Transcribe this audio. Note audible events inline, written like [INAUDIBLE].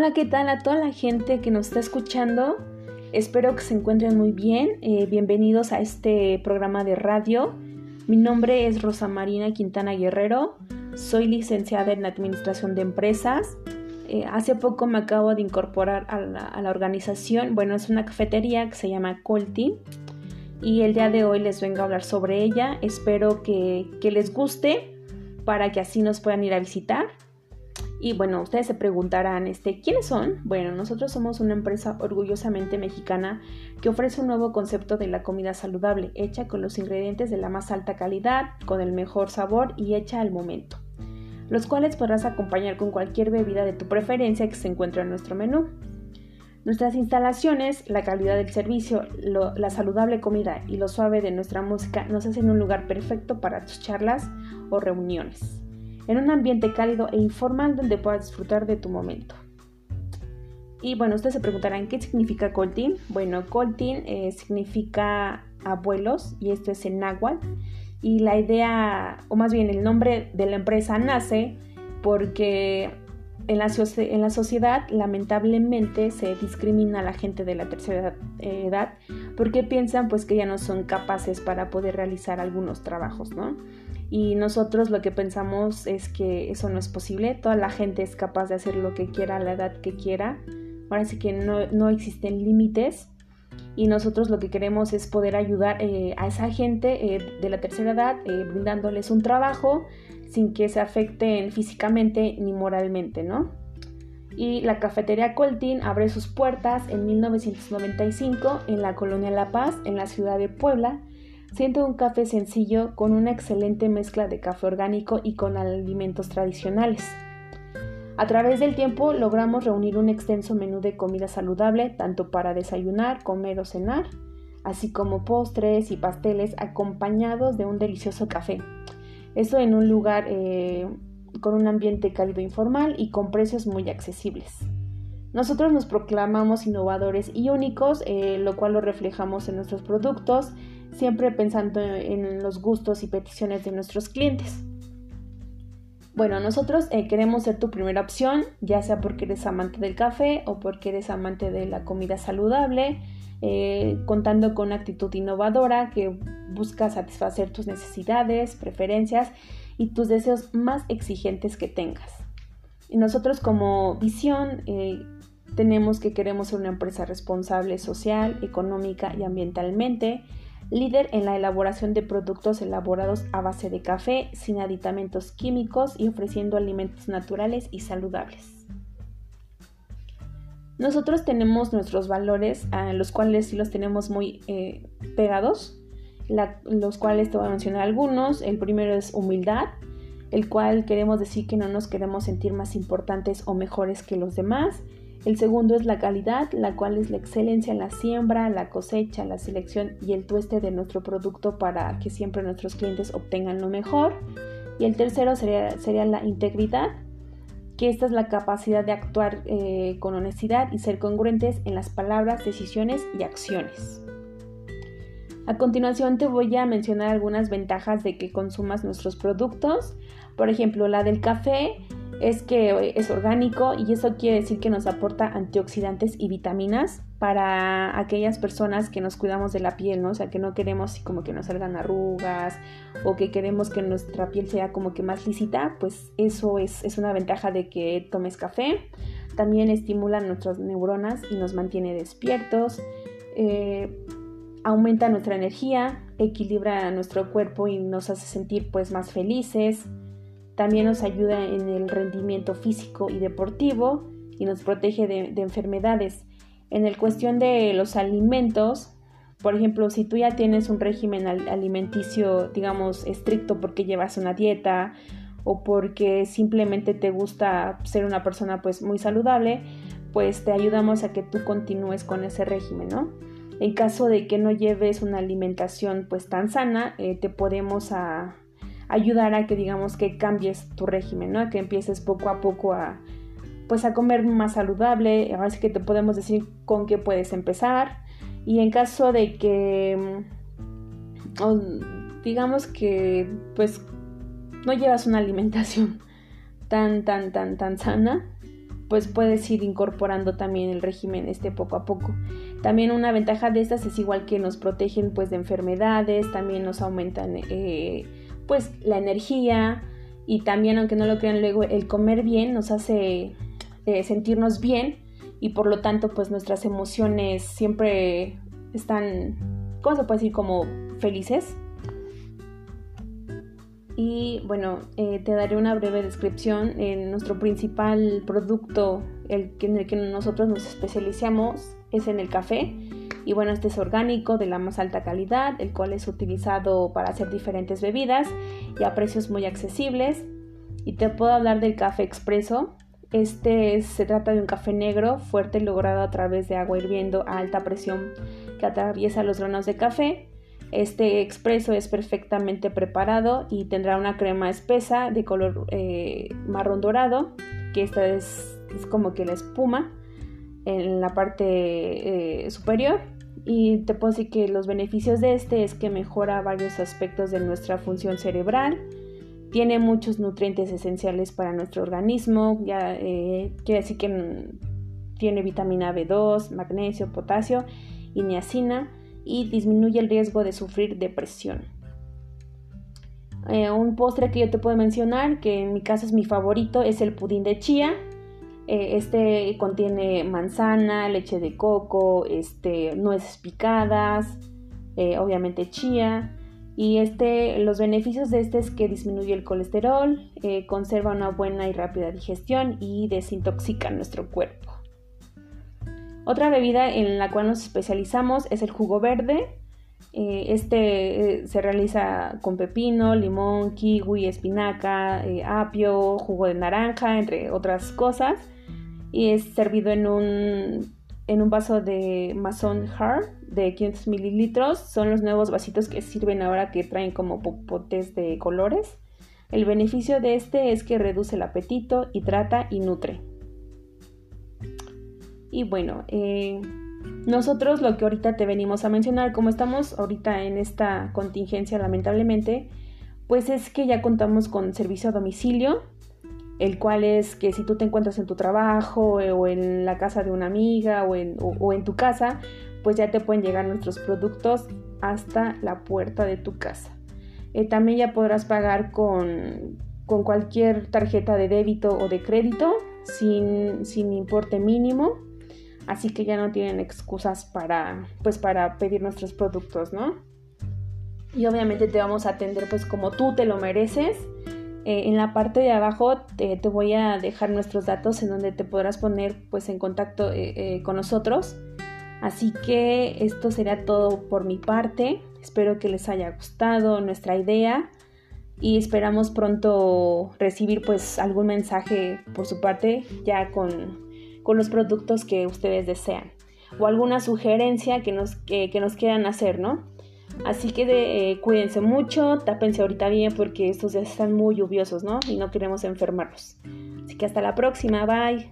Hola, ¿qué tal a toda la gente que nos está escuchando? Espero que se encuentren muy bien. Eh, bienvenidos a este programa de radio. Mi nombre es Rosa Marina Quintana Guerrero. Soy licenciada en Administración de Empresas. Eh, hace poco me acabo de incorporar a la, organización. Bueno, es una cafetería que se llama Colti. Y el día de hoy les vengo a hablar sobre ella. Espero que, que les guste para que así nos puedan ir a visitar. Y bueno, ustedes se preguntarán, este, ¿quiénes son? Bueno, nosotros somos una empresa orgullosamente mexicana que ofrece un nuevo concepto de la comida saludable, hecha con los ingredientes de la más alta calidad, con el mejor sabor y hecha al momento, los cuales podrás acompañar con cualquier bebida de tu preferencia que se encuentre en nuestro menú. Nuestras instalaciones, la calidad del servicio, la saludable comida y lo suave de nuestra música nos hacen un lugar perfecto para tus charlas o reuniones en un ambiente cálido e informal donde puedas disfrutar de tu momento. Y bueno, ustedes se preguntarán qué significa Coltin. Bueno, Coltin eh, significa abuelos y esto es en náhuatl. Y la idea, o más bien el nombre de la empresa nace porque en la, en la, sociedad lamentablemente se discrimina a la gente de la tercera edad porque piensan pues que ya no son capaces para poder realizar algunos trabajos, ¿no? Y nosotros lo que pensamos es que eso no es posible. Toda la gente es capaz de hacer lo que quiera a la edad que quiera. Ahora que no, existen límites. Y nosotros lo que queremos es poder ayudar eh, a esa gente eh, de la tercera edad, eh, brindándoles un trabajo sin que se afecten físicamente ni moralmente, ¿no? Y la cafetería Coltín abre sus puertas en 1995 en la colonia La Paz, en la ciudad de Puebla, Siento un café sencillo con una excelente mezcla de café orgánico y con alimentos tradicionales. A través del tiempo logramos reunir un extenso menú de comida saludable tanto para desayunar, comer o cenar, así como postres y pasteles acompañados de un delicioso café. Esto en un lugar eh, con un ambiente cálido informal y con precios muy accesibles. Nosotros nos proclamamos innovadores y únicos, eh, lo cual lo reflejamos en nuestros productos siempre pensando en los gustos y peticiones de nuestros clientes. Bueno, nosotros eh, queremos ser tu primera opción, ya sea porque eres amante del café o porque eres amante de la comida saludable, eh, contando con una actitud innovadora que busca satisfacer tus necesidades, preferencias y tus deseos más exigentes que tengas. Y nosotros como visión eh, tenemos que queremos ser una empresa responsable social, económica y ambientalmente, líder en la elaboración de productos elaborados a base de café, sin aditamentos químicos y ofreciendo alimentos naturales y saludables. Nosotros tenemos nuestros valores, a los cuales sí los tenemos muy eh, pegados, los cuales te voy a mencionar algunos. El primero es humildad, el cual queremos decir que no nos queremos sentir más importantes o mejores que los demás. El segundo es la calidad, la cual es la excelencia en la siembra, la cosecha, la selección y el tueste de nuestro producto para que siempre nuestros clientes obtengan lo mejor. Y el tercero sería, la integridad, que esta es la capacidad de actuar eh, con honestidad y ser congruentes en las palabras, decisiones y acciones. A continuación te voy a mencionar algunas ventajas de que consumas nuestros productos. Por ejemplo, la del café es que es orgánico y eso quiere decir que nos aporta antioxidantes y vitaminas para aquellas personas que nos cuidamos de la piel, ¿no? O sea, que no queremos como que nos salgan arrugas o que queremos que nuestra piel sea como que más lícita, pues eso es, una ventaja de que tomes café. También estimula nuestras neuronas y nos mantiene despiertos. Eh, aumenta nuestra energía, equilibra nuestro cuerpo y nos hace sentir pues más felices. También nos ayuda en el rendimiento físico y deportivo y nos protege de, enfermedades. En el cuestión de los alimentos, por ejemplo, si tú ya tienes un régimen alimenticio, digamos, estricto porque llevas una dieta o porque simplemente te gusta ser una persona pues muy saludable, pues te ayudamos a que tú continúes con ese régimen, ¿no? En caso de que no lleves una alimentación pues tan sana, eh, te podemos ayudar a que digamos que cambies tu régimen, ¿no? Que empieces poco a poco a pues a comer más saludable, ahora sí que te podemos decir con qué puedes empezar y en caso de que mm, digamos que pues no llevas una alimentación [LAUGHS] tan tan tan tan sana, pues puedes ir incorporando también el régimen este poco a poco. También una ventaja de estas es igual que nos protegen pues de enfermedades, también nos aumentan eh, pues la energía y también aunque no lo crean luego el comer bien nos hace eh, sentirnos bien y por lo tanto pues nuestras emociones siempre están, ¿cómo se puede decir? Como felices. Y bueno, eh, te daré una breve descripción. En nuestro principal producto, el en el que nosotros nos especializamos, es en el café. Y bueno, este es orgánico de la más alta calidad, el cual es utilizado para hacer diferentes bebidas y a precios muy accesibles. Y te puedo hablar del café expreso. Este se trata de un café negro fuerte logrado a través de agua hirviendo a alta presión que atraviesa los granos de café. Este expreso es perfectamente preparado y tendrá una crema espesa de color eh, marrón dorado, que esta es, como que la espuma en la parte eh, superior. Y te puedo decir que los beneficios de este es que mejora varios aspectos de nuestra función cerebral, tiene muchos nutrientes esenciales para nuestro organismo, ya eh, quiere decir que tiene vitamina B2, magnesio, potasio y niacina y disminuye el riesgo de sufrir depresión. Eh, un postre que yo te puedo mencionar, que en mi caso es mi favorito, es el pudín de chía. Eh, este contiene manzana, leche de coco, este, nueces picadas, obviamente chía, y este, los beneficios de este es que disminuye el colesterol, eh, conserva una buena y rápida digestión y desintoxica nuestro cuerpo. Otra bebida en la cual nos especializamos es el jugo verde. Eh, este eh, se realiza con pepino, limón, kiwi, espinaca, apio, jugo de naranja, entre otras cosas. Y es servido en un en un vaso de Mason Hard de 500 mililitros. Son los nuevos vasitos que sirven ahora que traen como popotes de colores. El beneficio de este es que reduce el apetito, hidrata y nutre. Y bueno, eh, nosotros lo que ahorita te venimos a mencionar, como estamos ahorita en esta contingencia lamentablemente, pues es que ya contamos con servicio a domicilio el cual es que si tú te encuentras en tu trabajo eh, o en la casa de una amiga o en, tu casa, pues ya te pueden llegar nuestros productos hasta la puerta de tu casa. Eh, también ya podrás pagar con, cualquier tarjeta de débito o de crédito sin, sin, importe mínimo. Así que ya no tienen excusas para, pues, para pedir nuestros productos, ¿no? Y obviamente te vamos a atender pues como tú te lo mereces eh, en la parte de abajo te, voy a dejar nuestros datos en donde te podrás poner pues en contacto eh, eh, con nosotros. Así que esto será todo por mi parte. Espero que les haya gustado nuestra idea y esperamos pronto recibir pues algún mensaje por su parte ya con, los productos que ustedes desean o alguna sugerencia que nos, que nos quieran hacer, ¿no? Así que eh, cuídense mucho, tápense ahorita bien porque estos días están muy lluviosos, ¿no? Y no queremos enfermarlos. Así que hasta la próxima, bye.